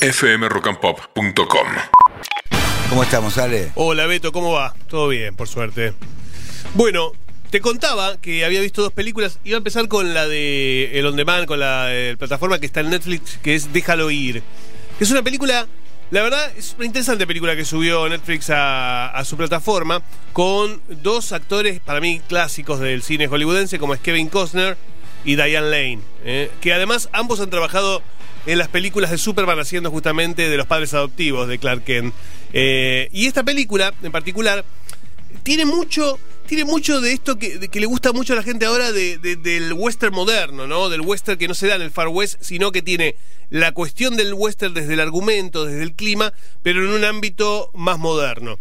fmrockandpop.com. ¿Cómo estamos, Ale? Hola Beto, ¿cómo va? Todo bien, por suerte. Bueno, te contaba que había visto dos películas. Iba a empezar con la de El On Demand, con la eh, plataforma que está en Netflix, que es Déjalo Ir. Que es una película, la verdad, es una interesante película que subió Netflix a, a su plataforma, con dos actores, para mí, clásicos del cine hollywoodense, como es Kevin Costner y Diane Lane. eh, que además ambos han trabajado en las películas de Superman haciendo justamente de los padres adoptivos de Clark Kent. Eh, y esta película, en particular, tiene mucho, tiene mucho de esto que, le gusta mucho a la gente ahora de- de- del western moderno, ¿no? Del western que no se da en el Far West, sino que tiene la cuestión del western desde el argumento, desde el clima, pero en un ámbito más moderno.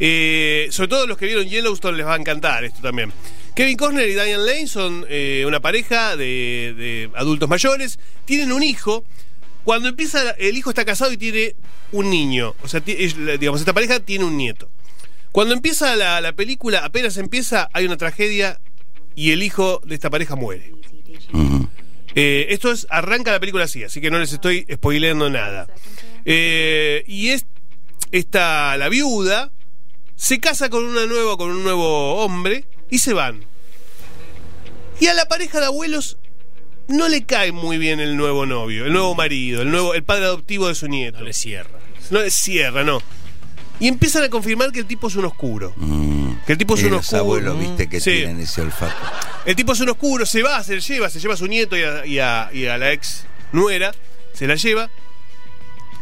Eh, sobre todo los que vieron Yellowstone les va a encantar esto también. Kevin Costner y Diane Lane son eh, una pareja de adultos mayores, tienen un hijo. Cuando empieza, el hijo está casado y tiene un niño. O sea, digamos, esta pareja tiene un nieto. Cuando empieza la, la película, apenas empieza, hay una tragedia y el hijo de esta pareja muere. Eh, esto es, arranca la película así, así que no les estoy spoileando nada. Eh, y es esta, la viuda se casa con una nueva, con un nuevo hombre y se van. Y a la pareja de abuelos no le cae muy bien el nuevo novio, el nuevo marido, el nuevo, el padre adoptivo de su nieto. No le cierra. No le cierra, no. Y empiezan a confirmar que el tipo es un oscuro. Que el tipo es Y un los oscuro. abuelos, viste, que Sí. tienen ese olfato. El tipo es un oscuro, se va, se lleva, se lleva a su nieto y a, y a- y a la ex nuera, se la lleva.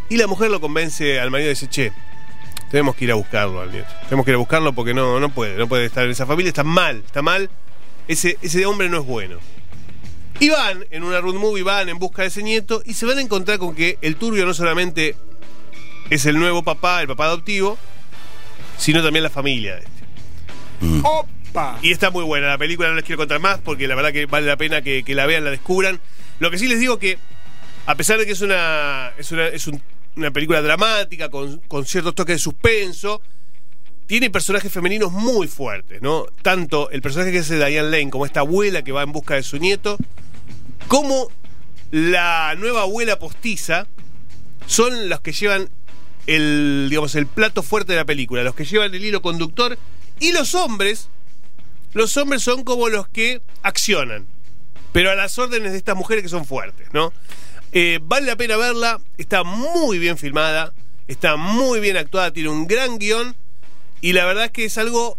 Y la mujer lo convence al marido y dice, che, tenemos que ir a buscarlo al nieto. Tenemos que ir a buscarlo porque no, no puede, no puede estar en esa familia, está mal, está mal. Ese, ese hombre no es bueno. Y van, en una road movie, van en busca de ese nieto y se van a encontrar con que el turbio no solamente es el nuevo papá, el papá adoptivo, sino también la familia de este. ¡Opa! Y está muy buena la película, no les quiero contar más porque la verdad que vale la pena que, que la vean, la descubran. Lo que sí les digo que, a pesar de que es una, es una, es un- una película dramática con, con ciertos toques de suspenso, tiene personajes femeninos muy fuertes, ¿no? Tanto el personaje que hace Diane Lane como esta abuela que va en busca de su nieto, como la nueva abuela postiza, son los que llevan el, digamos, el plato fuerte de la película, los que llevan el hilo conductor, y los hombres, los hombres son como los que accionan, pero a las órdenes de estas mujeres que son fuertes, ¿no? Eh, vale la pena verla, está muy bien filmada, está muy bien actuada, tiene un gran guion, y la verdad es que es algo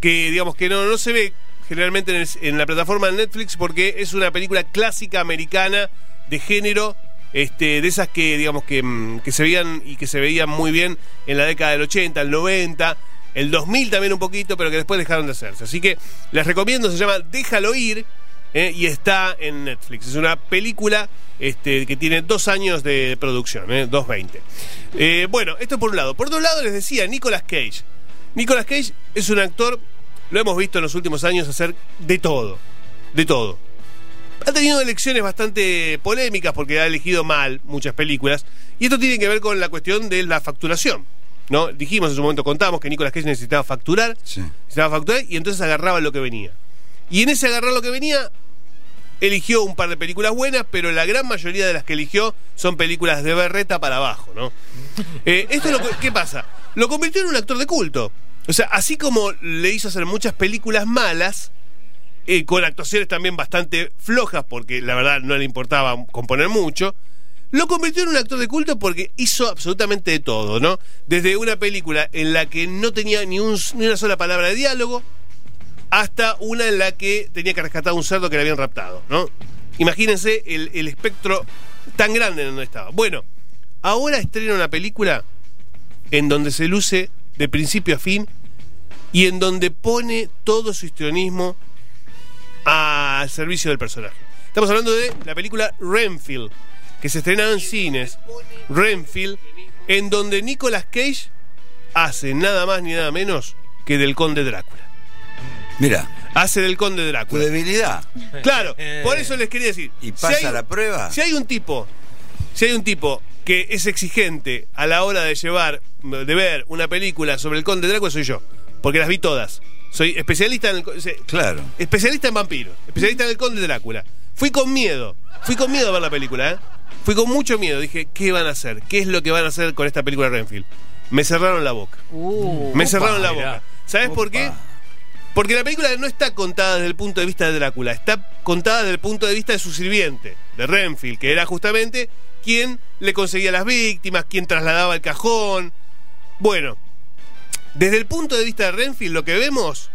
que, digamos, que no, no se ve generalmente en, la plataforma de Netflix porque es una película clásica americana de género, este, de esas que, digamos, que, mm, que se veían y que se veían muy bien en la década del 80, el 90, el 2000 también un poquito, pero que después dejaron de hacerse. Así que les recomiendo, se llama Déjalo ir eh, y está en Netflix. Es una película este, que tiene dos años de producción, eh, 2.20. Eh, bueno, esto por un lado. Por otro lado, les decía, Nicolas Cage. Nicolas Cage es un actor, lo hemos visto en los últimos años hacer de todo, de todo. Ha tenido elecciones bastante polémicas porque ha elegido mal muchas películas. Y esto tiene que ver con la cuestión de la facturación. ¿no? Dijimos en su momento, contamos que Nicolas Cage necesitaba facturar, Sí. necesitaba facturar y entonces agarraba lo que venía. Y en ese agarrar lo que venía, eligió un par de películas buenas, pero la gran mayoría de las que eligió son películas de berreta para abajo, ¿no? Eh, esto es lo que, ¿qué pasa? Lo convirtió en un actor de culto. O sea, así como le hizo hacer muchas películas malas, eh, con actuaciones también bastante flojas, porque la verdad no le importaba componer mucho, lo convirtió en un actor de culto porque hizo absolutamente de todo, ¿no? Desde una película en la que no tenía ni, un- ni una sola palabra de diálogo, hasta una en la que tenía que rescatar a un cerdo que le habían raptado, ¿no? Imagínense el, el espectro tan grande en donde estaba. Bueno, ahora estrena una película en donde se luce de principio a fin y en donde pone todo su histrionismo al servicio del personaje. Estamos hablando de la película Renfield, que se estrenaba en cines. Renfield, en donde Nicolas Cage hace nada más ni nada menos que del conde Drácula. Mira, Hace del conde tu Drácula. debilidad. Claro, por eso les quería decir. ¿Y si pasa hay- la prueba? Si hay un tipo, si hay un tipo que es exigente a la hora de llevar, de ver una película sobre el conde Drácula, soy yo. Porque las vi todas. Soy especialista en el, Claro. especialista en vampiros, especialista en el conde Drácula. Fui con miedo, fui con miedo a ver la película, ¿eh? Fui con mucho miedo, dije, ¿qué van a hacer? ¿Qué es lo que van a hacer con esta película de Renfield? Me cerraron la boca. Uh, Me opa, cerraron la mirá. boca. ¿Sabes por qué? Porque la película no está contada desde el punto de vista de Drácula, está contada desde el punto de vista de su sirviente, de Renfield, que era justamente quien le conseguía las víctimas, quien trasladaba el cajón. Bueno, desde el punto de vista de Renfield lo que vemos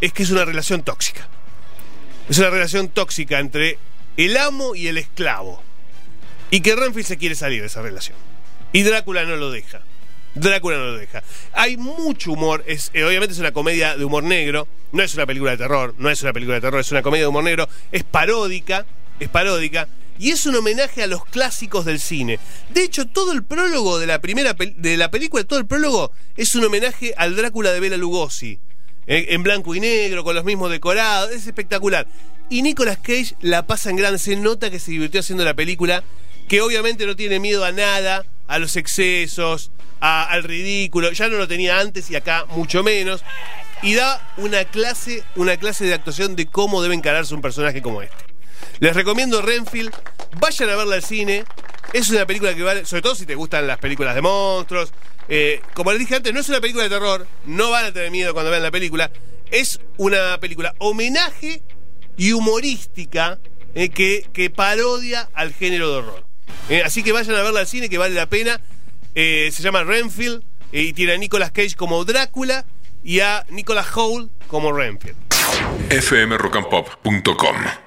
es que es una relación tóxica. Es una relación tóxica entre el amo y el esclavo. Y que Renfield se quiere salir de esa relación. Y Drácula no lo deja. Drácula no lo deja. Hay mucho humor, es, eh, obviamente es una comedia de humor negro, no es una película de terror, no es una película de terror, es una comedia de humor negro, es paródica, es paródica, y es un homenaje a los clásicos del cine. De hecho, todo el prólogo de la primera de la película, todo el prólogo es un homenaje al Drácula de Bela Lugosi, eh, en blanco y negro, con los mismos decorados, es espectacular. Y Nicolas Cage la pasa en grande, se nota que se divirtió haciendo la película, que obviamente no tiene miedo a nada, a los excesos, a- al ridículo, ya no lo tenía antes y acá mucho menos. Y da una clase, una clase de actuación de cómo debe encararse un personaje como este. Les recomiendo Renfield, vayan a verla al cine. Es una película que vale, sobre todo si te gustan las películas de monstruos. Eh, como les dije antes, no es una película de terror, no van a tener miedo cuando vean la película. Es una película homenaje y humorística eh, que, que parodia al género de horror. Eh, así que vayan a verla al cine, que vale la pena. Se llama Renfield y tiene a Nicolas Cage como Drácula y a Nicolas Howl como Renfield. fmrockandpop.com